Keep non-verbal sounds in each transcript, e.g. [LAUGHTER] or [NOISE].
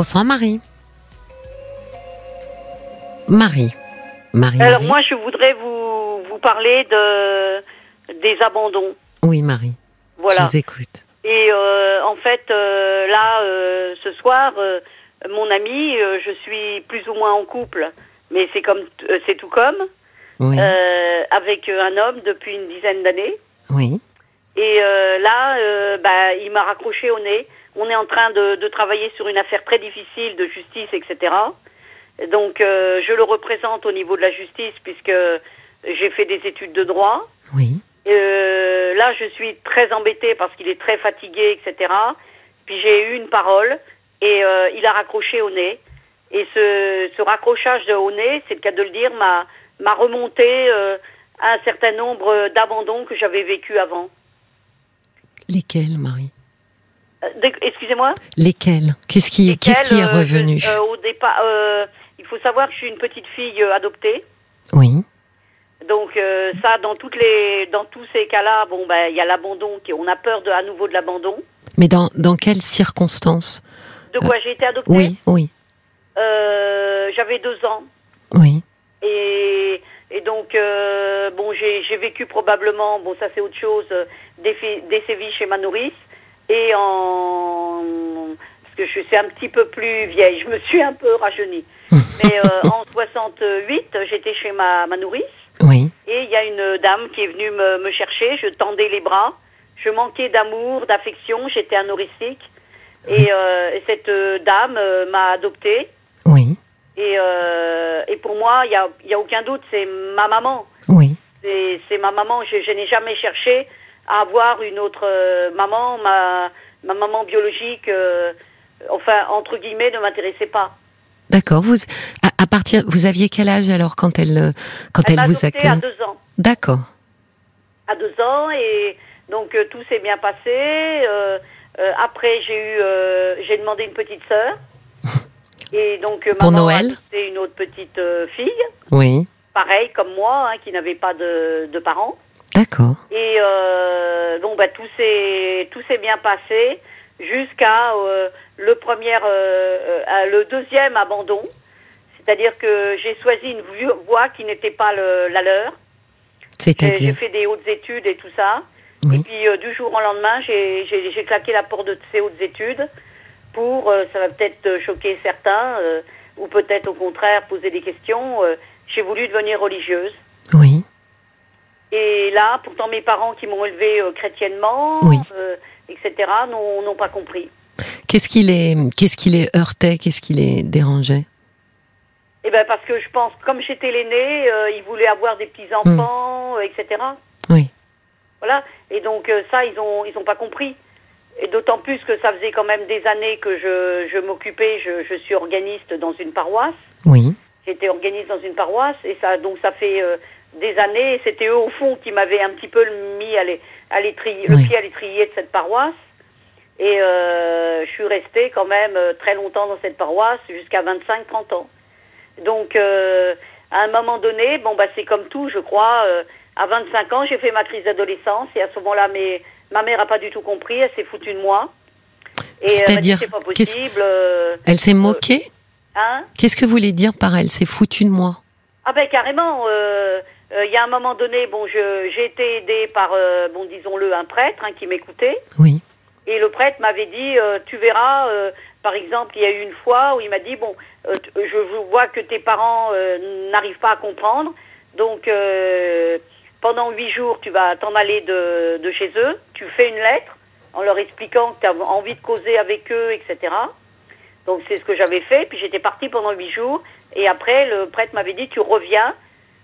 Bonsoir Marie. Marie. Marie. Alors Marie. moi, je voudrais vous, vous parler de des abandons. Oui, Marie. Voilà. Je vous écoute. Et euh, en fait, euh, là, euh, ce soir, mon ami, je suis plus ou moins en couple, mais c'est comme c'est tout comme Oui. avec un homme depuis une dizaine d'années. Oui. Et là, bah, il m'a raccroché au nez. On est en train de, de travailler sur une affaire très difficile de justice, etc. Donc, euh, je le représente au niveau de la justice puisque j'ai fait des études de droit. Oui. Euh, là, je suis très embêtée parce qu'il est très fatigué, etc. Puis j'ai eu une parole et euh, il a raccroché au nez. Et ce, ce raccrochage de au nez, c'est le cas de le dire, m'a m'a remonté à un certain nombre d'abandons que j'avais vécu avant. Lesquels, Marie? Excusez-moi. Lesquels? Qu'est-ce qui, qu'est-ce qui est euh, revenu? je- euh, Au départ, euh, il faut savoir que je suis une petite fille euh, adoptée. Oui. Donc euh, ça, dans toutes les, dans tous ces cas-là, bon ben il y a l'abandon, on a peur de à nouveau de l'abandon. Mais dans, dans quelles circonstances? De quoi j'ai été adoptée? Oui, oui, Euh, J'avais deux ans. oui. Et, et donc, euh, bon, j'ai vécu probablement, bon, ça c'est autre chose, euh, des, des sévices chez ma nourrice. Et en. Parce que je suis un petit peu plus vieille, je me suis un peu rajeunie. [LAUGHS] Mais euh, en 68, j'étais chez ma, ma nourrice. Oui. Et il y a une dame qui est venue me, me chercher. Je tendais les bras. Je manquais d'amour, d'affection. J'étais anorexique. Et, euh, et cette euh, dame euh, m'a adoptée. Oui. Et, et pour moi, il n'y a, y a aucun doute, c'est ma maman. Oui. C'est c'est ma maman. Je, je n'ai jamais cherché à avoir une autre euh, maman. Ma, ma maman biologique, euh, enfin, entre guillemets, ne m'intéressait pas. D'accord. Vous, à, à partir, vous aviez quel âge alors quand elle, euh, quand Elle elle, vous à deux ans. D'accord. à deux ans et donc euh, tout s'est bien passé. Euh, euh, après j'ai eu j'ai demandé une petite sœur [LAUGHS] et donc Pour maman Noël adopté une autre petite fille, Oui. pareil comme moi, hein, qui n'avait pas de, de parents. D'accord. Et euh, donc bah, tout s'est tout s'est bien passé jusqu'à euh, le premier euh, euh, le deuxième abandon. C'est-à-dire que j'ai choisi une voie qui n'était pas le- la leur. J'ai j'ai C'est-à-dire fait des hautes études et tout ça. Oui. Et puis du jour au lendemain, j'ai claqué la porte de ces hautes études pour, ça va peut-être choquer certains, ou peut-être au contraire poser des questions. j'ai voulu devenir religieuse. Et là, pourtant mes parents qui m'ont élevée euh, chrétiennement, Oui. euh, etc., n'ont n'ont pas compris. Qu'est-ce qui les, qu'est-ce qui les heurtait? Qu'est-ce qui les dérangeait? Eh ben parce que je pense, comme j'étais l'aînée, euh, ils voulaient avoir des petits enfants, euh, etc. Oui. Voilà. Et donc ça, ils ont ils ont pas compris. Et d'autant plus que ça faisait quand même des années que je, je m'occupais. Je, je suis organiste dans une paroisse. Oui. J'étais organiste dans une paroisse et ça donc ça fait des années. C'était eux au fond qui m'avaient un petit peu mis à l'é- à l'étrier, le pied à l'étrier de cette paroisse. Et euh, je suis restée quand même euh, très longtemps dans cette paroisse jusqu'à 25-30 ans. Donc euh, à un moment donné, bon bah c'est comme tout, je crois. euh, à 25 ans, j'ai fait ma crise d'adolescence et à ce moment-là, mes, ma mère a pas du tout compris. Elle s'est foutue de moi. C'est-à-dire, c'est pas possible. Elle s'est moquée? hein? Qu'est-ce que vous voulez dire par elle? S'est foutue de moi? Ah ben carrément. euh, euh, Il y a un moment donné, bon, j'ai été aidée par, euh, bon, disons-le, un prêtre hein, qui m'écoutait. Oui. Et le prêtre m'avait dit, euh, tu verras, par exemple, il y a eu une fois où il m'a dit, bon, je vois que tes parents n'arrivent pas à comprendre, donc pendant huit jours, tu vas t'en aller de, de chez eux, tu fais une lettre en leur expliquant que tu as envie de causer avec eux, etc. Donc c'est ce que j'avais fait, puis j'étais partie pendant huit jours, et après le prêtre m'avait dit, tu reviens,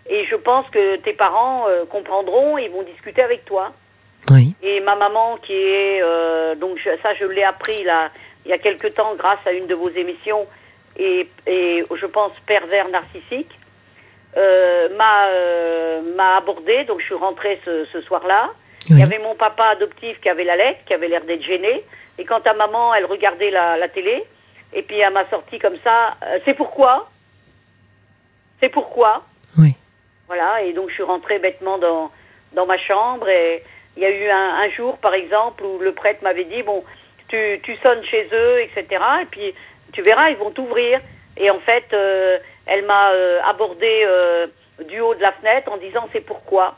et je pense que tes parents euh, comprendront et ils vont discuter avec toi. Oui. Et ma maman, qui est euh, donc je- ça, je l'ai appris là il y a quelque temps grâce à une de vos émissions et, et je pense pervers narcissique, euh, m'a euh, m'a abordé. Donc je suis rentrée ce, ce soir-là. Il y avait mon papa adoptif qui avait la lettre, qui avait l'air d'être gêné. Et quant à maman, elle regardait la, la télé. Et puis elle m'a sorti comme ça. euh, C'est pourquoi? C'est pourquoi? Voilà, et donc je suis rentrée bêtement dans, dans ma chambre et il y a eu un, un jour, par exemple, où le prêtre m'avait dit, bon, tu, tu sonnes chez eux, etc. Et puis tu verras, ils vont t'ouvrir. Et en fait, euh, elle m'a euh, abordé euh, du haut de la fenêtre en disant c'est pourquoi?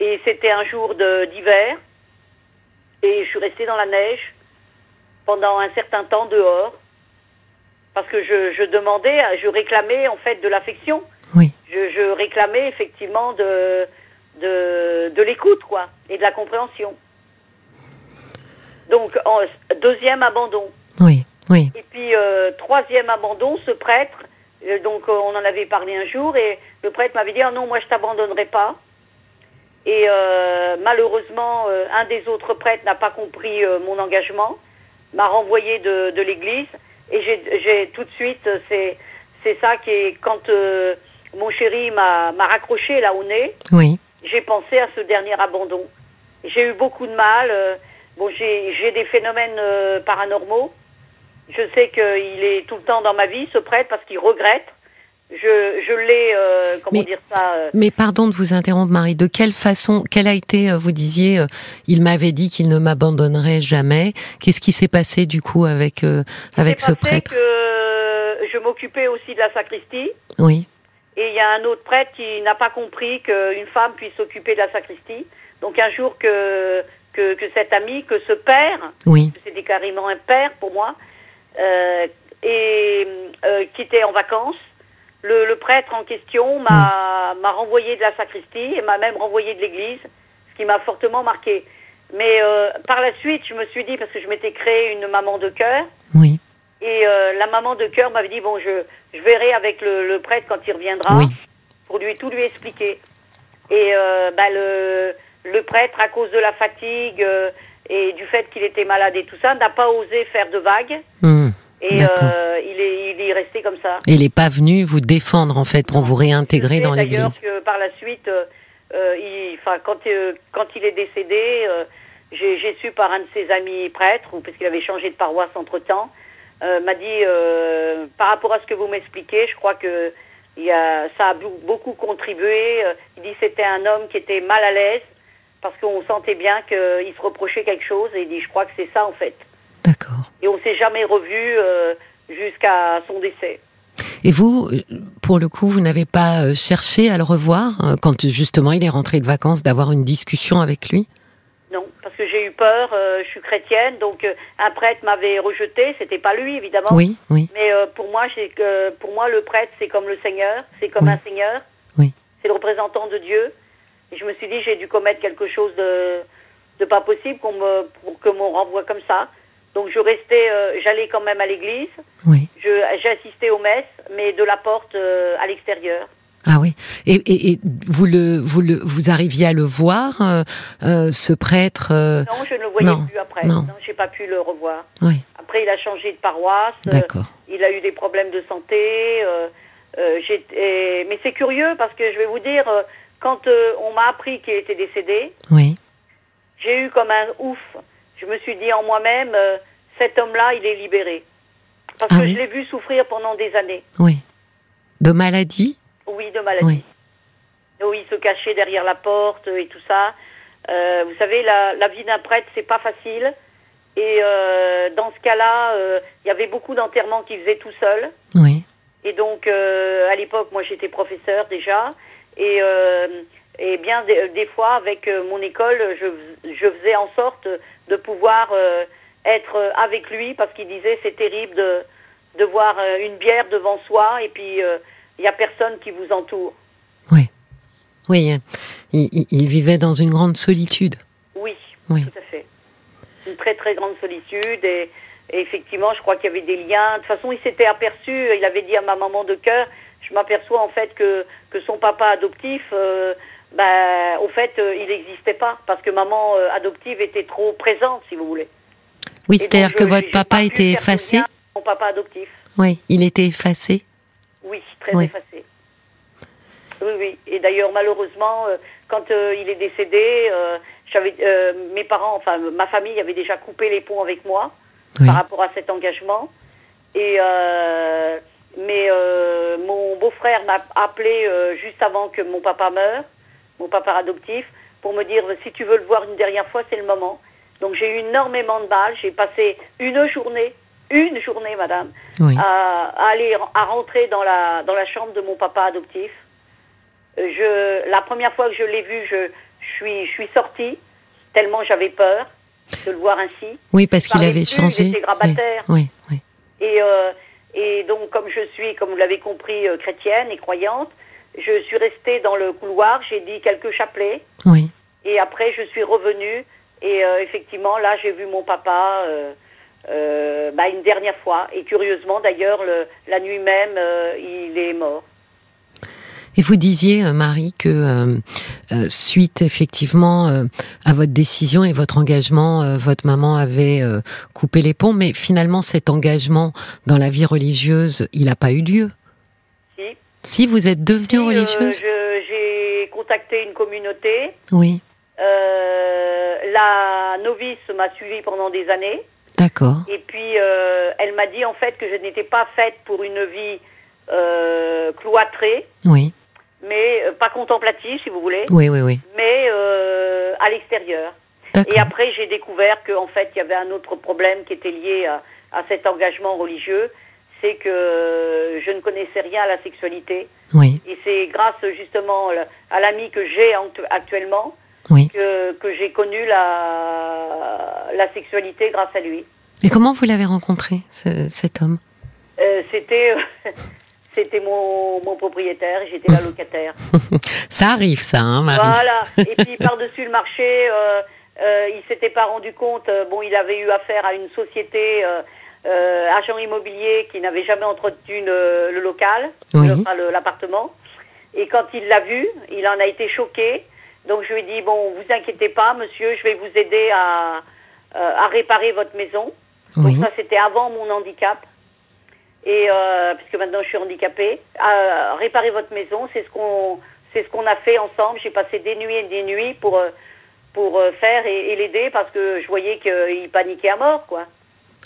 Et c'était un jour d'hiver. Et je suis restée dans la neige pendant un certain temps dehors. Parce que je, je demandais, je réclamais en fait de l'affection. Je, je réclamais effectivement de, de, de l'écoute, quoi, et de la compréhension. Donc, en- deuxième abandon. Oui. Oui. Et puis, euh, troisième abandon, ce prêtre, euh, donc euh, on en avait parlé un jour, et le prêtre m'avait dit, ah non, moi je t'abandonnerai pas. Et euh, malheureusement, un des autres prêtres n'a pas compris mon engagement, m'a renvoyé de, de l'église, et j'ai- tout de suite, c'est c'est ça qui est, quand euh, mon chéri m'a m'a raccroché là au nez, Oui. j'ai pensé à ce dernier abandon. J'ai eu beaucoup de mal. euh, bon, j'ai des phénomènes euh, paranormaux. Je sais qu'il est tout le temps dans ma vie, ce prêtre, parce qu'il regrette. Je, je l'ai, euh, comment Mais- dire ça euh, Mais pardon de vous interrompre, Marie. De quelle façon, quelle a été, vous disiez, il m'avait dit qu'il ne m'abandonnerait jamais. Qu'est-ce qui s'est passé du coup avec avec ce prêtre que je m'occupais aussi de la sacristie. Oui. Et il y a un autre prêtre qui n'a pas compris qu'une femme puisse s'occuper de la sacristie. Donc un jour que, que, que cet ami, que ce père, Oui. c'était carrément un père pour moi, euh, et euh, qui était en vacances. Le, le prêtre en question m'a m'a renvoyé de la sacristie et m'a même renvoyé de l'église, ce qui m'a fortement marqué. Mais euh, par la suite, je me suis dit, parce que je m'étais créé une maman de cœur, Oui. Et euh, la maman de cœur m'avait dit, bon, je, je verrai avec le, le prêtre quand il reviendra, Oui. pour lui tout lui expliquer. Et euh, bah, le, le prêtre, à cause de la fatigue euh, et du fait qu'il était malade et tout ça, n'a pas osé faire de vagues. Hmm. Et euh, il, est, il est resté comme ça. Il n'est pas venu vous défendre en fait pour vous réintégrer dans D'ailleurs l'Église. que par la suite, euh, euh, il, quand, euh, quand il est décédé, euh, j'ai j'ai su par un de ses amis prêtres, ou parce qu'il avait changé de paroisse entre-temps, euh, m'a dit, euh, par rapport à ce que vous m'expliquez, je crois que y a, ça a beaucoup contribué. Euh, Il dit que c'était un homme qui était mal à l'aise, parce qu'on sentait bien qu'il se reprochait quelque chose, et il dit, je crois que c'est ça en fait. D'accord. Et on s'est jamais revu euh, jusqu'à son décès. Et vous, pour le coup, vous n'avez pas cherché à le revoir quand justement il est rentré de vacances, d'avoir une discussion avec lui? Parce que j'ai eu peur. euh, je suis chrétienne, donc euh, un prêtre m'avait rejeté. C'était pas lui, évidemment. Oui, oui, Mais euh, pour moi, j'ai que pour moi, le prêtre, c'est comme le Seigneur. C'est comme Oui. un Seigneur. Oui. C'est le représentant de Dieu. Et je me suis dit, j'ai dû commettre quelque chose de de pas possible qu'on me pour que m'on renvoie comme ça. Donc je restais, j'allais quand même à l'église. oui. Je j'ai assisté aux messes, mais de la porte à l'extérieur. Ah oui. Et, et, et vous le, vous le, vous arriviez à le voir, euh, euh, ce prêtre euh, Non, je ne le voyais non, plus après. non. Non, j'ai pas pu le revoir. Oui, Après, il a changé de paroisse. d'accord. il a eu des problèmes de santé. et- mais c'est curieux parce que je vais vous dire, quand on m'a appris qu'il était décédé, Oui, j'ai eu comme un ouf. Je me suis dit en moi-même, cet homme-là, il est libéré. Parce Ah que oui je l'ai vu souffrir pendant des années. oui. De maladie Oui, de maladie. Oui. Il se cachait derrière la porte et tout ça. Euh, vous savez, la, la vie d'un prêtre, c'est pas facile. Et euh, dans ce cas-là, euh, il y avait beaucoup d'enterrements qu'il faisait tout seul. Oui, Et donc, euh, à l'époque, moi, j'étais professeur déjà. Et, euh, et bien, des, des fois, avec mon école, je, je faisais en sorte de pouvoir euh, être avec lui parce qu'il disait c'est terrible de, de voir une bière devant soi et puis euh, il n'y a personne qui vous entoure. oui. Oui, euh, il, il- il vivait dans une grande solitude. Oui, Oui. tout à fait. Une très très grande solitude et, et effectivement, je crois qu'il y avait des liens. De toute façon, il s'était aperçu, il avait dit à ma maman de cœur, je m'aperçois en fait que, que son papa adoptif, euh, ben, au fait, euh, il n'existait pas parce que maman euh, adoptive était trop présente, si vous voulez. Oui, c'est-à-dire que votre papa était effacé Mon papa adoptif, Oui, il était effacé. Oui, très Oui. effacé. Oui, oui. Et d'ailleurs, malheureusement, euh, quand euh, il est décédé, euh, j'avais, mes parents, enfin ma famille avait déjà coupé les ponts avec moi Oui. par rapport à cet engagement. Et mais mon beau-frère m'a appelé juste avant que mon papa meure, mon papa adoptif, pour me dire si tu veux le voir une dernière fois, c'est le moment. Donc j'ai eu énormément de balles. J'ai passé une journée une journée, madame, Oui. à, à aller à rentrer dans la dans la chambre de mon papa adoptif. Euh, Je la première fois que je l'ai vu, je, je suis je suis sortie tellement j'avais peur de le voir ainsi. Oui, parce il qu'il avait plus, changé. il était grabataire. Oui, oui, Et, euh, et donc, comme je suis, comme vous l'avez compris, euh, chrétienne et croyante, je suis restée dans le couloir, j'ai dit quelques chapelets, oui. et après, je suis revenue, et euh, effectivement, là, j'ai vu mon papa euh, bah, une dernière fois, et curieusement, d'ailleurs, le- la nuit même, euh, il est mort. Et vous disiez, euh, Marie, que euh, euh, suite effectivement euh, à votre décision et votre engagement, votre maman avait coupé les ponts, mais finalement cet engagement dans la vie religieuse, il n'a pas eu lieu. Si. Si vous êtes devenue religieuse, J'ai contacté une communauté, oui, la novice m'a suivi pendant des années, d'accord, Et puis, euh, elle m'a dit en fait que je n'étais pas faite pour une vie euh, cloîtrée, oui, mais euh, pas contemplative, si vous voulez, oui, oui, oui, mais à l'extérieur. Et après, j'ai découvert qu'en fait, il y avait un autre problème qui était lié à, à cet engagement religieux, c'est que je ne connaissais rien à la sexualité. oui, Et c'est grâce justement à l'ami que j'ai actu- actuellement oui. que, que j'ai connu la, la sexualité grâce à lui. Et comment vous l'avez rencontré, ce- cet homme? Euh, c'était [LAUGHS] c'était mon, mon propriétaire j'étais la locataire. [LAUGHS] Ça arrive, ça, hein, Marie voilà. Et puis par-dessus le marché, euh, euh, il s'était pas rendu compte. euh, bon, il avait eu affaire à une société euh, agent immobilier qui n'avait jamais entretenu le, le local, Oui. l'appartement. Et quand il l'a vu, il en a été choqué. Donc je lui ai dit bon, vous inquiétez pas, monsieur, je vais vous aider à euh, à réparer votre maison. Oui, Donc ça, c'était avant mon handicap. Et euh, puisque maintenant je suis handicapée, à réparer votre maison, c'est ce qu'on c'est ce qu'on a fait ensemble. J'ai passé des nuits et des nuits pour euh, pour euh, faire et, et l'aider parce que je voyais qu'il paniquait à mort, quoi.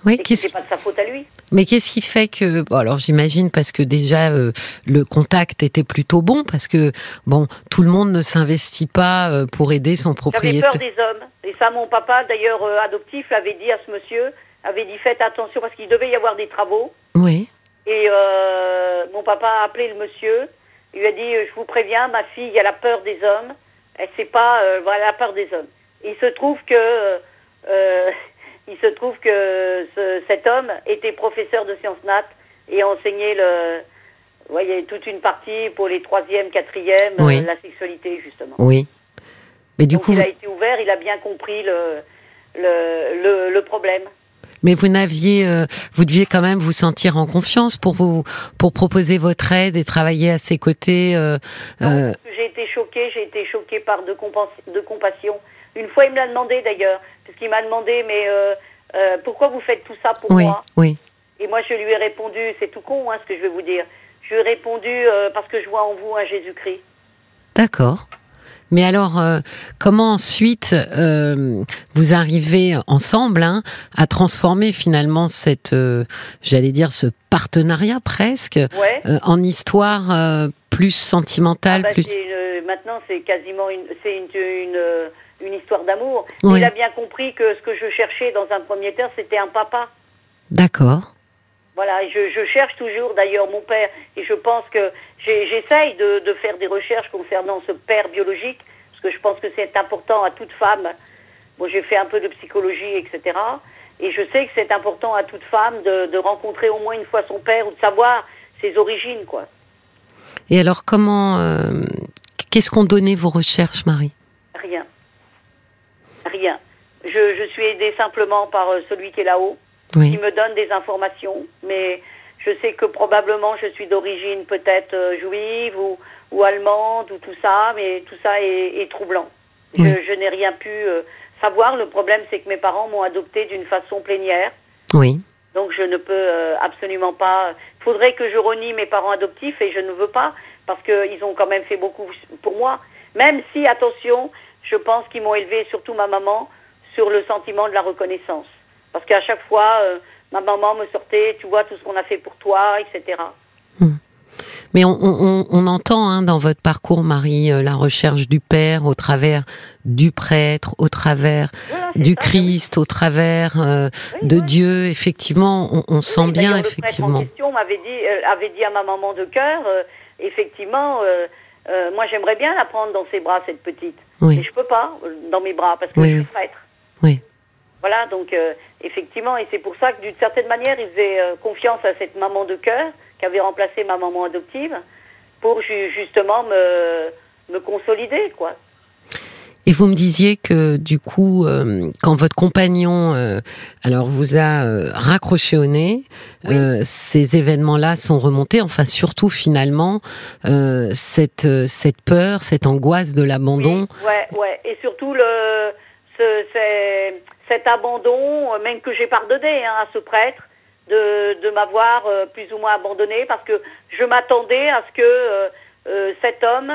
Oui. Et qu'est-ce c'était pas de sa faute à lui. Mais qu'est-ce qui fait que bon, alors j'imagine parce que déjà euh, le contact était plutôt bon parce que bon tout le monde ne s'investit pas euh, pour aider son J'avais propriétaire. peur des hommes. Et ça, mon papa, d'ailleurs euh, adoptif, l'avait dit à ce monsieur, avait dit faites attention parce qu'il devait y avoir des travaux. Oui, Et euh, mon papa a appelé le monsieur. Il lui a dit, euh, je vous préviens, ma fille, elle a peur des hommes. Elle sait pas, euh, voilà, elle a peur des hommes. Il se trouve que, euh, il se trouve que ce- cet homme était professeur de sciences nat et enseignait le, voyez, toute une partie pour les troisième, quatrième, Oui. la sexualité justement. oui. Mais du Donc coup, il a été ouvert, il a bien compris le, le, le, le problème. mais vous n'aviez, euh, vous deviez quand même vous sentir en confiance pour vous pour proposer votre aide et travailler à ses côtés. euh, euh, J'ai été choquée, j'ai été choquée par de, compens- de compassion. Une fois, il me l'a demandé d'ailleurs, parce qu'il m'a demandé, mais euh, euh, pourquoi vous faites tout ça pour oui, moi oui, Et moi, je lui ai répondu, c'est tout con, hein, ce que je vais vous dire. Je lui ai répondu euh, parce que je vois en vous un Jésus-Christ. d'accord. Mais alors, euh, comment ensuite euh, vous arrivez ensemble hein, à transformer finalement cette, euh, j'allais dire, ce partenariat presque Ouais. en histoire plus sentimentale, Ah bah, plus. c'est une- maintenant, c'est quasiment une, c'est une, une, une histoire d'amour. Oui. Il a bien compris que ce que je cherchais dans un premier temps, c'était un papa. D'accord. Voilà, et je, je cherche toujours d'ailleurs mon père, et je pense que j'essaye de, de faire des recherches concernant ce père biologique, parce que je pense que c'est important à toute femme. Bon, j'ai fait un peu de psychologie, etc. Et je sais que c'est important à toute femme de, de rencontrer au moins une fois son père ou de savoir ses origines, quoi. Et alors, comment, euh, qu'est-ce qu'ont donné vos recherches, Marie? Rien. Rien. Je, je suis aidée simplement par euh, celui qui est là-haut, qui me donne des informations, mais je sais que probablement je suis d'origine peut-être euh, juive ou, ou allemande ou tout ça, mais tout ça est, est troublant. Je, Oui. je n'ai rien pu euh, savoir. Le problème, c'est que mes parents m'ont adopté d'une façon plénière, oui, donc je ne peux euh, absolument pas. Il faudrait que je renie mes parents adoptifs et je ne veux pas parce qu'ils ont quand même fait beaucoup pour moi. Même si, attention, je pense qu'ils m'ont élevé, surtout ma maman, sur le sentiment de la reconnaissance. Parce qu'à chaque fois, euh, ma maman me sortait, tu vois, tout ce qu'on a fait pour toi, etc. Mais on, on, on entend hein, dans votre parcours, Marie, euh, la recherche du Père au travers du prêtre, au travers Voilà, du ça, Christ, au travers euh, Oui, de oui. Dieu. Effectivement, on, sent bien, d'ailleurs, Le prêtre en effectivement. question m'avait dit, euh, avait dit à ma maman de cœur, effectivement, euh, moi j'aimerais bien la prendre dans ses bras, cette petite. Mais Oui, je peux pas euh, dans mes bras parce que Oui, je suis prêtre. oui, Voilà, donc euh, effectivement, et c'est pour ça que d'une certaine manière, il faisait euh, confiance à cette maman de cœur qui avait remplacé ma maman adoptive pour ju- justement me, me consolider, quoi. Et vous me disiez que du coup, euh, quand votre compagnon, euh, alors vous a euh, raccroché au nez, Oui. euh, ces événements-là sont remontés. Enfin, surtout finalement, cette cette peur, cette angoisse de l'abandon. Oui, ouais, ouais. Et surtout le, ce, cet abandon, même que j'ai pardonné hein, à ce prêtre, de, de m'avoir plus ou moins abandonné parce que je m'attendais à ce que cet homme,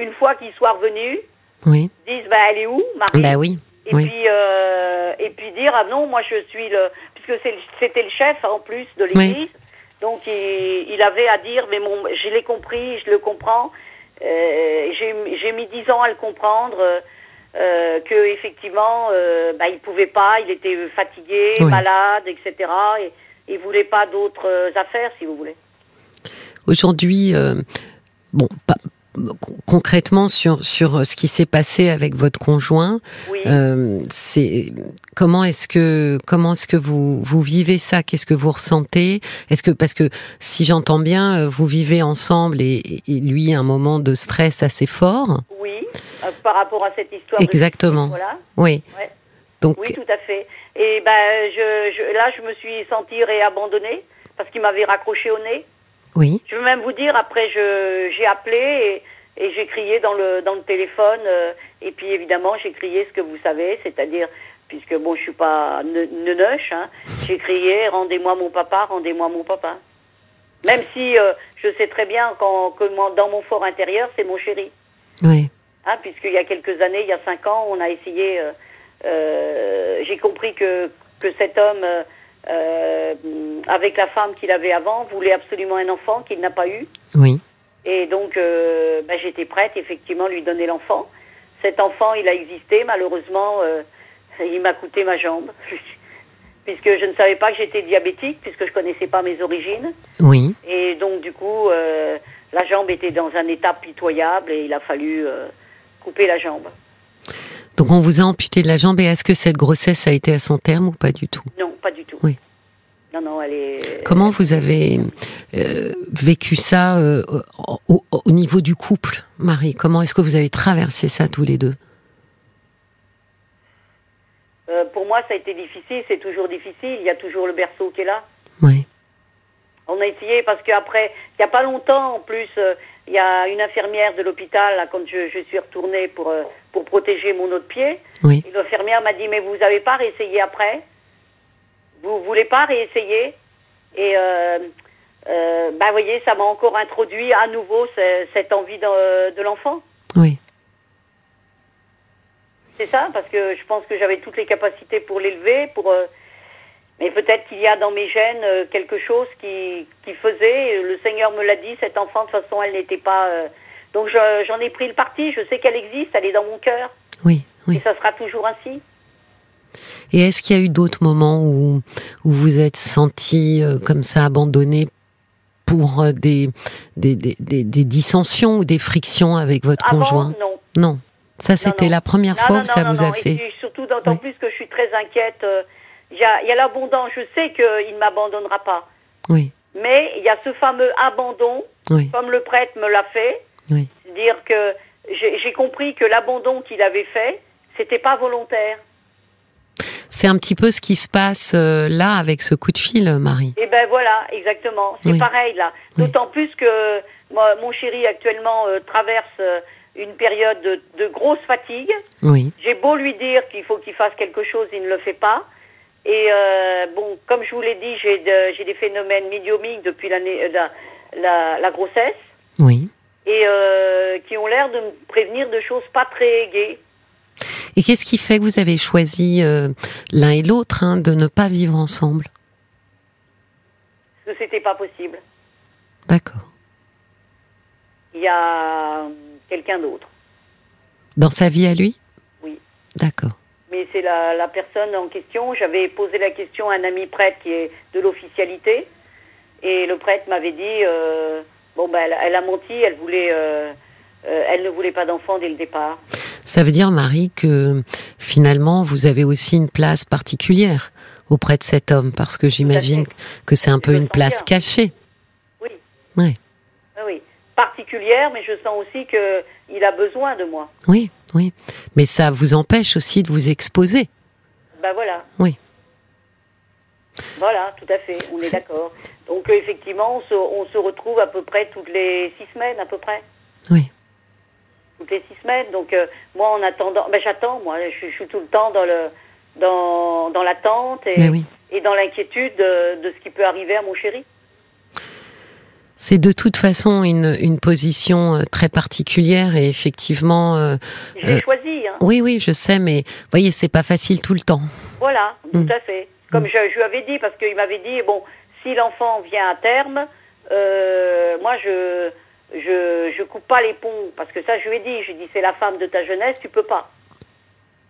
une fois qu'il soit revenu, Oui. dise bah, elle est où, Marie Bah oui. et oui. puis euh, et puis dire ah non moi je suis le puisque c'était le chef en plus de l'église donc il, il avait à dire mais mon je l'ai compris je le comprends euh, j'ai mis dix ans à le comprendre euh, que effectivement euh, bah, il pouvait pas il était fatigué Oui. malade etc et il voulait pas d'autres affaires si vous voulez Aujourd'hui, euh, bon, concrètement sur sur ce qui s'est passé avec votre conjoint, oui euh, c'est comment est-ce que comment est-ce que vous vous vivez ça? Qu'est-ce que vous ressentez? Est-ce que parce que si j'entends bien, euh, vous vivez ensemble et, et lui un moment de stress assez fort. oui euh, par rapport à cette histoire Exactement. voilà Oui. Ouais. Donc Oui, tout à fait. Et ben, je, je, là, je me suis sentie réabandonnée parce qu'il m'avait raccroché au nez. Oui, Je veux même vous dire, après, j'ai appelé et, et j'ai crié dans le, dans le téléphone. euh, et puis, évidemment, j'ai crié ce que vous savez, c'est-à-dire, puisque bon, je suis pas ne- neunoche, hein, j'ai crié rendez-moi mon papa, rendez-moi mon papa. Même si euh, je sais très bien qu'en- que moi, dans mon fort intérieur, c'est mon chéri oui, hein, puisqu'il y a quelques années, il y a cinq ans, on a essayé. euh, J'ai compris que que cet homme, euh, avec la femme qu'il avait avant, voulait absolument un enfant qu'il n'a pas eu, oui, et donc euh, ben, j'étais prête effectivement à lui donner l'enfant. Cet enfant, il a existé, malheureusement, euh, [LAUGHS] il m'a coûté ma jambe. [LAUGHS] Puisque je ne savais pas que j'étais diabétique, puisque je connaissais pas mes origines. oui. Et donc, du coup, la jambe était dans un état pitoyable et il a fallu couper la jambe. Donc on vous a amputé de la jambe et est-ce que cette grossesse a été à son terme ou pas du tout? Non, pas du tout. Oui. Non, non, elle est. Comment vous avez euh, vécu ça euh, au, au- au niveau du couple, Marie? Comment est-ce que vous avez traversé ça tous les deux? Euh, pour moi, ça a été difficile, c'est toujours difficile. Il y a toujours le berceau qui est là. Oui, On a essayé parce qu'après, il n'y a pas longtemps, en plus, il y a une infirmière de l'hôpital, là, quand je, je suis retournée pour, euh, pour protéger mon autre pied. oui, Et l'infirmière m'a dit, mais vous n'avez pas réessayé après? Vous voulez pas réessayer? Et, euh, euh, bah, voyez, ça m'a encore introduit à nouveau ce- cette envie de, de l'enfant. oui, C'est ça, parce que je pense que j'avais toutes les capacités pour l'élever, pour. Euh, mais peut-être qu'il y a dans mes gènes euh, quelque chose qui, qui faisait. Le Seigneur me l'a dit, cet enfant, de toute façon, elle n'était pas. euh, donc je- j'en ai pris le parti. Je sais qu'elle existe, elle est dans mon cœur, oui, et oui. ça sera toujours ainsi. Et est-ce qu'il y a eu d'autres moments où, où vous êtes senti euh, comme ça abandonné pour euh, des, des, des, des, dissensions ou des frictions avec votre Avant, conjoint? non. Non. Ça, c'était la première Non, fois non, où ça non, vous non, a Et fait. puis, surtout d'autant Oui. plus que je suis très inquiète. euh, Il y a, y a l'abandon. Je sais qu'il ne m'abandonnera pas. Oui, Mais il y a ce fameux abandon, oui, comme le prêtre me l'a fait. oui. dire que j'ai compris que l'abandon qu'il avait fait, c'était pas volontaire. C'est un petit peu ce qui se passe euh, là avec ce coup de fil, Marie. Et ben voilà, exactement. C'est Oui. pareil là. D'autant plus que moi, mon chéri actuellement euh, traverse euh, une période de, de grosse fatigue. Oui, J'ai beau lui dire qu'il faut qu'il fasse quelque chose, il ne le fait pas. Et euh, bon, comme je vous l'ai dit, j'ai de- j'ai des phénomènes médiumiques depuis l'année euh, la, la, la grossesse oui. et euh, qui ont l'air de me prévenir de choses pas très gaies. Et qu'est-ce qui fait que vous avez choisi euh, l'un et l'autre hein, de ne pas vivre ensemble? Parce que c'était pas possible. D'accord. il y a quelqu'un d'autre. Dans sa vie à lui? Oui. D'accord. Mais c'est la, la personne en question. J'avais posé la question à un ami prêtre qui est de l'officialité. Et le prêtre m'avait dit euh, bon, ben, elle, elle a menti, elle, voulait, euh, euh, elle ne voulait pas d'enfant dès le départ. Ça veut dire, Marie, que finalement, vous avez aussi une place particulière auprès de cet homme, parce que j'imagine que c'est un Je peu une place bien. cachée. Oui. Ouais. Ah oui. Particulière, mais je sens aussi qu'il a besoin de moi. Oui, oui. Mais ça vous empêche aussi de vous exposer. Ben voilà. Oui. Voilà, tout à fait, on est, d'accord. Donc effectivement, on se, on se retrouve à peu près toutes les six semaines, à peu près. Oui. Toutes les six semaines. Donc euh, moi, en attendant, ben j'attends, moi, je, je suis tout le temps dans le dans, dans l'attente et, oui. et dans l'inquiétude de, de ce qui peut arriver à mon chéri. C'est de toute façon une, une position euh, très particulière et effectivement, euh, Je l'ai Euh, choisi, hein. oui, oui, je sais, mais voyez, c'est pas facile tout le temps. Voilà, tout Mm. à fait. Comme je, je lui avais dit, parce qu'il m'avait dit, bon, si l'enfant vient à terme, euh, moi, je, je, je coupe pas les ponts. Parce que ça, je lui ai dit, je lui ai dit, c'est la femme de ta jeunesse, tu peux pas.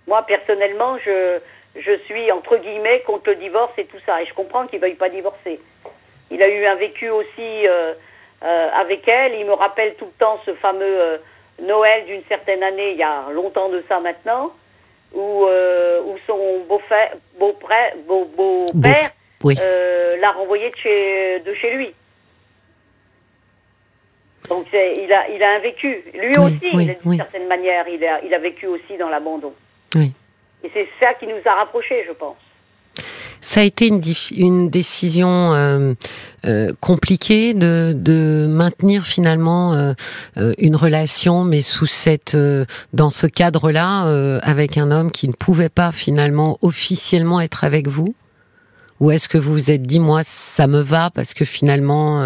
Moi, personnellement, je, je suis, entre guillemets, contre le divorce et tout ça. Et je comprends qu'il veuille pas divorcer. Il a eu un vécu aussi euh, euh, avec elle. Il me rappelle tout le temps ce fameux euh, Noël d'une certaine année, il y a longtemps de ça maintenant, où, euh, où son beau-père beau beau, beau père Oui. euh, l'a renvoyé de chez, de chez lui. Donc il a, il a un vécu. Lui Oui, aussi, oui, d'une certaine manière, il a, il a vécu aussi dans l'abandon. Oui. Et c'est ça qui nous a rapprochés, je pense. Ça a été une, décision euh, euh, compliquée de, de maintenir finalement euh, une relation, mais sous cette, dans ce cadre-là, avec un homme qui ne pouvait pas finalement officiellement être avec vous? Ou est-ce que vous vous êtes dit, moi, ça me va parce que finalement,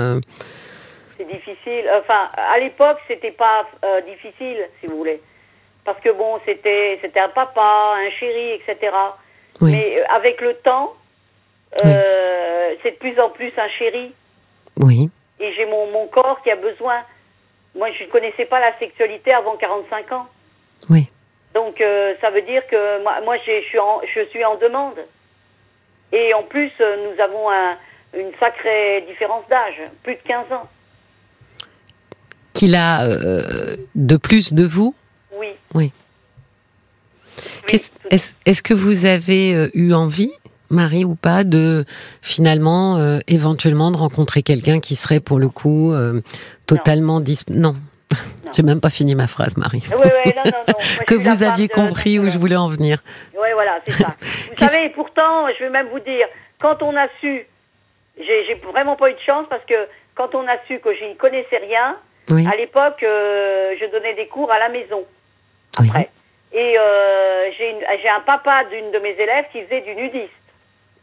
C'est difficile. Enfin, à l'époque, c'était pas difficile, si vous voulez. Parce que bon, c'était c'était un papa, un chéri, etc. oui, Mais avec le temps, euh, c'est de plus en plus un chéri. oui, Et j'ai mon, mon corps qui a besoin. Moi, je ne connaissais pas la sexualité avant 45 ans. oui. Donc, euh, ça veut dire que moi, moi je, suis en, je suis en demande. Et en plus, euh, nous avons un- une sacrée différence d'âge, plus de 15 ans. Qu'il a euh, de plus de vous? Oui. Oui. Est-ce est-ce que vous avez eu envie, Marie, ou pas, de finalement, euh, éventuellement, de rencontrer quelqu'un qui serait pour le coup euh, totalement dis... Non. [LAUGHS] J'ai même pas fini ma phrase, Marie. Oui, oui, non, non, non. [LAUGHS] Moi, je que vous aviez de- compris de- où je voulais en venir. Oui, voilà, c'est ça. [LAUGHS] Vous savez, pourtant, je vais même vous dire, quand on a su, j'ai vraiment pas eu de chance parce que quand on a su que je n'y connaissais rien, Oui. à l'époque, euh, je donnais des cours à la maison. Oui. Et euh, j'ai un papa d'une de mes élèves qui faisait du nudiste.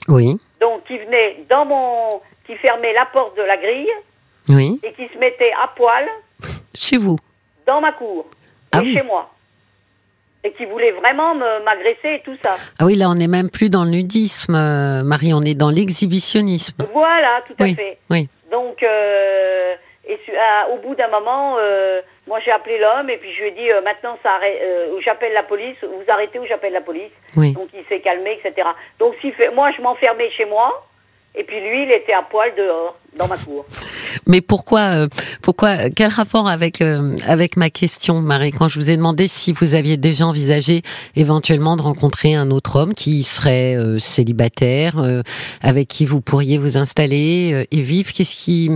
Oui. Donc, qui venait dans mon. qui fermait la porte de la grille Oui. et qui se mettait à poil [LAUGHS] Chez vous. dans ma cour Ah et oui. chez moi. Et qui voulait vraiment me- m'agresser et tout ça. Ah oui, là, on n'est même plus dans le nudisme, euh, Marie, on est dans l'exhibitionnisme. Voilà, tout à fait. Oui. Donc, euh, et au bout d'un moment, euh, moi j'ai appelé l'homme et puis je lui ai dit euh, maintenant ça arrête, euh, j'appelle la police, vous arrêtez ou j'appelle la police. Oui. Donc il s'est calmé, etc. Donc s'il fait, moi je m'enfermais chez moi et puis lui il était à poil dehors dans ma cour. [LAUGHS] Mais pourquoi, euh, pourquoi, quel rapport avec euh, avec ma question, Marie, quand je vous ai demandé si vous aviez déjà envisagé éventuellement de rencontrer un autre homme qui serait euh, célibataire, euh, avec qui vous pourriez vous installer euh, et vivre, qu'est-ce qui,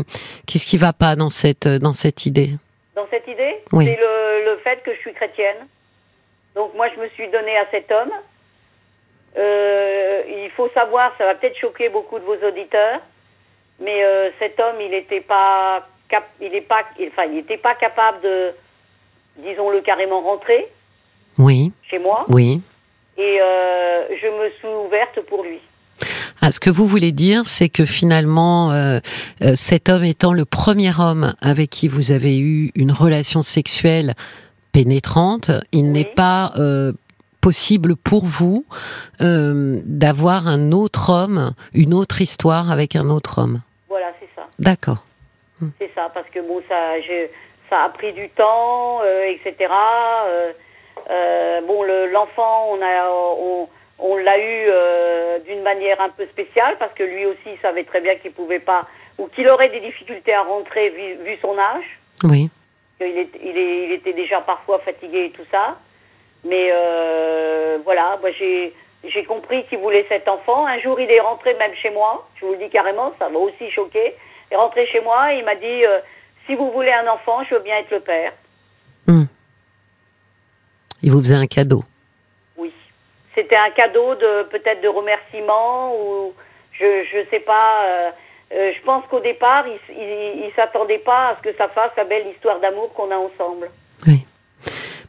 qu'est-ce qui va pas dans cette dans cette idée? Dans cette idée, Oui. c'est le, le fait que je suis chrétienne. Donc moi je me suis donnée à cet homme. Euh, il faut savoir, ça va peut-être choquer beaucoup de vos auditeurs, mais euh, cet homme, il n'était pas, cap, il est pas, il- enfin, il n'était pas capable de, disons-le carrément, rentrer Oui, chez moi. oui. Et euh, je me suis ouverte pour lui. Ah, ce que vous voulez dire, c'est que finalement, euh, euh, cet homme étant le premier homme avec qui vous avez eu une relation sexuelle pénétrante, il Oui. n'est pas euh, possible pour vous euh, d'avoir un autre homme, une autre histoire avec un autre homme. Voilà, c'est ça. D'accord. C'est ça, parce que bon, ça, je, ça a pris du temps, etc. bon, l'enfant, on a, on, on l'a eu d'une manière un peu spéciale parce que lui aussi savait très bien qu'il pouvait pas ou qu'il aurait des difficultés à rentrer vu, son âge. Oui. Il, il, était déjà parfois fatigué et tout ça. Mais euh, voilà, moi j'ai j'ai compris qu'il voulait cet enfant. Un jour, il est rentré même chez moi. Je vous le dis carrément, ça m'a aussi choqué. Il est rentré chez moi et il m'a dit euh, si vous voulez un enfant, je veux bien être le père. Hmm. Il vous faisait un cadeau. C'était un cadeau de peut-être de remerciement ou je je sais pas. Euh, euh, je pense qu'au départ, il, s'attendait pas à ce que ça fasse la belle histoire d'amour qu'on a ensemble. Oui.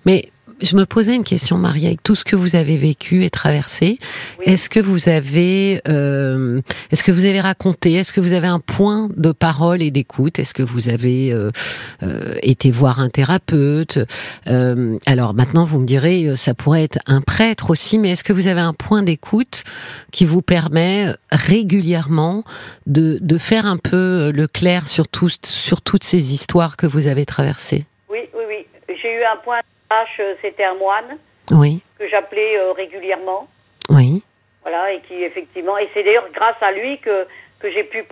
Mais je me posais une question, Marie, avec tout ce que vous avez vécu et traversé. Est-ce que vous avez, euh, est-ce que vous avez raconté, est-ce que vous avez un point de parole et d'écoute? Est-ce que vous avez euh, euh, été voir un thérapeute? Euh, Alors maintenant, vous me direz, euh, ça pourrait être un prêtre aussi, mais est-ce que vous avez un point d'écoute qui vous permet régulièrement de, de faire un peu le clair sur, tout, sur toutes ces histoires que vous avez traversées? Oui, oui, oui. J'ai eu un point euh, c'était un moine. Oui. Que j'appelais euh, régulièrement. Oui. Voilà, et qui effectivement, et c'est d'ailleurs grâce à lui que, que j'ai pu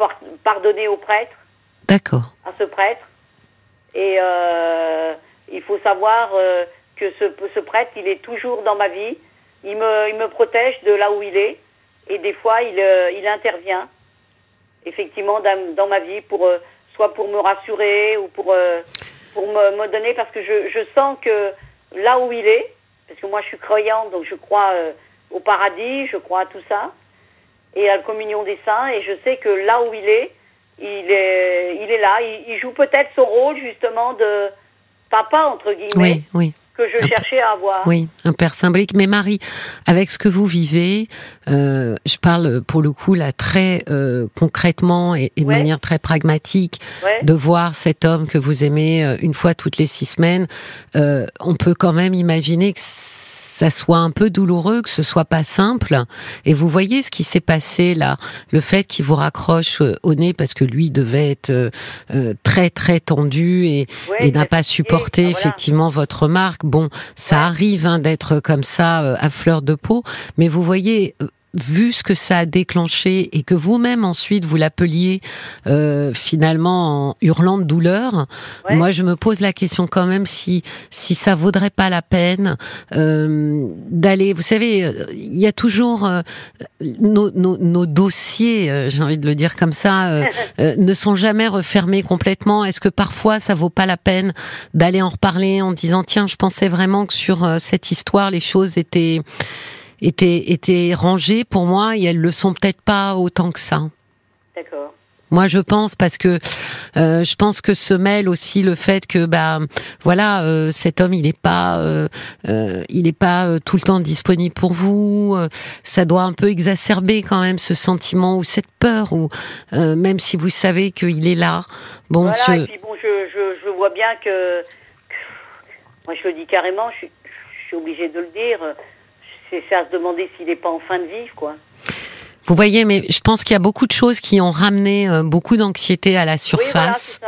pardonner au prêtre. D'accord. À ce prêtre. Et euh, il faut savoir que ce, ce prêtre, il est toujours dans ma vie. Il me, il me protège de là où il est. Et des fois, il, il intervient, effectivement, dans, dans ma vie, pour, soit pour me rassurer ou pour, pour me, me donner, parce que je, je sens que là où il est, parce que moi je suis croyante, donc je crois euh, au paradis, je crois à tout ça, et à la communion des saints, et je sais que là où il est, il est, il est là, il, joue peut-être son rôle justement de papa, entre guillemets. Oui, oui que je cherchais à avoir. Oui, un père symbolique. Mais Marie, avec ce que vous vivez, euh, je parle pour le coup là très euh, concrètement et, de manière très pragmatique, de voir cet homme que vous aimez euh, une fois toutes les six semaines, on peut quand même imaginer que ça soit un peu douloureux, que ce soit pas simple. Et vous voyez ce qui s'est passé là, le fait qu'il vous raccroche euh, au nez parce que lui devait être euh, euh, très très tendu et, n'a pas supporté effectivement votre remarque. Bon, ça arrive hein, d'être comme ça à fleur de peau, mais vous voyez vu ce que ça a déclenché et que vous-même ensuite vous l'appeliez euh, finalement en hurlant de douleur, moi je me pose la question quand même si si ça vaudrait pas la peine euh, d'aller. Vous savez, il y a toujours euh, nos, nos, nos, dossiers, euh, j'ai envie de le dire comme ça, [LAUGHS] euh, ne sont jamais refermés complètement. Est-ce que parfois ça vaut pas la peine d'aller en reparler en disant tiens, je pensais vraiment que sur cette histoire les choses étaient étaient, étaient rangées pour moi et elles le sont peut-être pas autant que ça. D'accord. Moi, je pense parce que euh, je pense que se mêle aussi le fait que bah voilà euh, cet homme il n'est pas euh, euh il est pas euh, tout le temps disponible pour vous. ça doit un peu exacerber quand même ce sentiment ou cette peur ou même si vous savez qu'il est là. Bon, voilà, je... et puis bon, je, je, je vois bien que, moi je le dis carrément, je suis, je suis obligée de le dire c'est à se demander s'il n'est pas en fin de vie, quoi. Vous voyez, mais je pense qu'il y a beaucoup de choses qui ont ramené euh, beaucoup d'anxiété à la surface.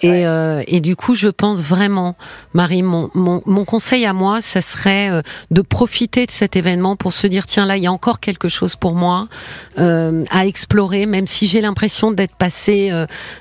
et, euh, et du coup, je pense vraiment, Marie, mon, mon, mon conseil à moi, ça serait euh, de profiter de cet événement pour se dire, tiens, là, il y a encore quelque chose pour moi à explorer, même si j'ai l'impression d'être passé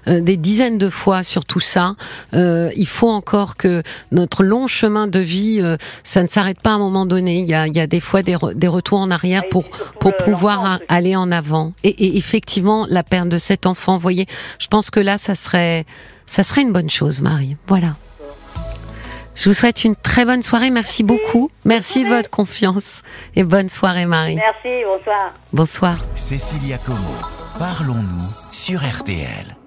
des dizaines de fois sur tout ça. il faut encore que notre long chemin de vie, ça ne s'arrête pas à un moment donné. Il y a, il y a des fois des, des retours en arrière pour, pour pouvoir aller en en avant. Et, effectivement, la perte de cet enfant, vous voyez, je pense que là, ça serait, ça serait une bonne chose, Marie. Voilà. Je vous souhaite une très bonne soirée. Merci beaucoup. Merci de votre confiance. Et bonne soirée, Marie. Merci, bonsoir. Bonsoir. Cécilia Como, parlons-nous sur RTL.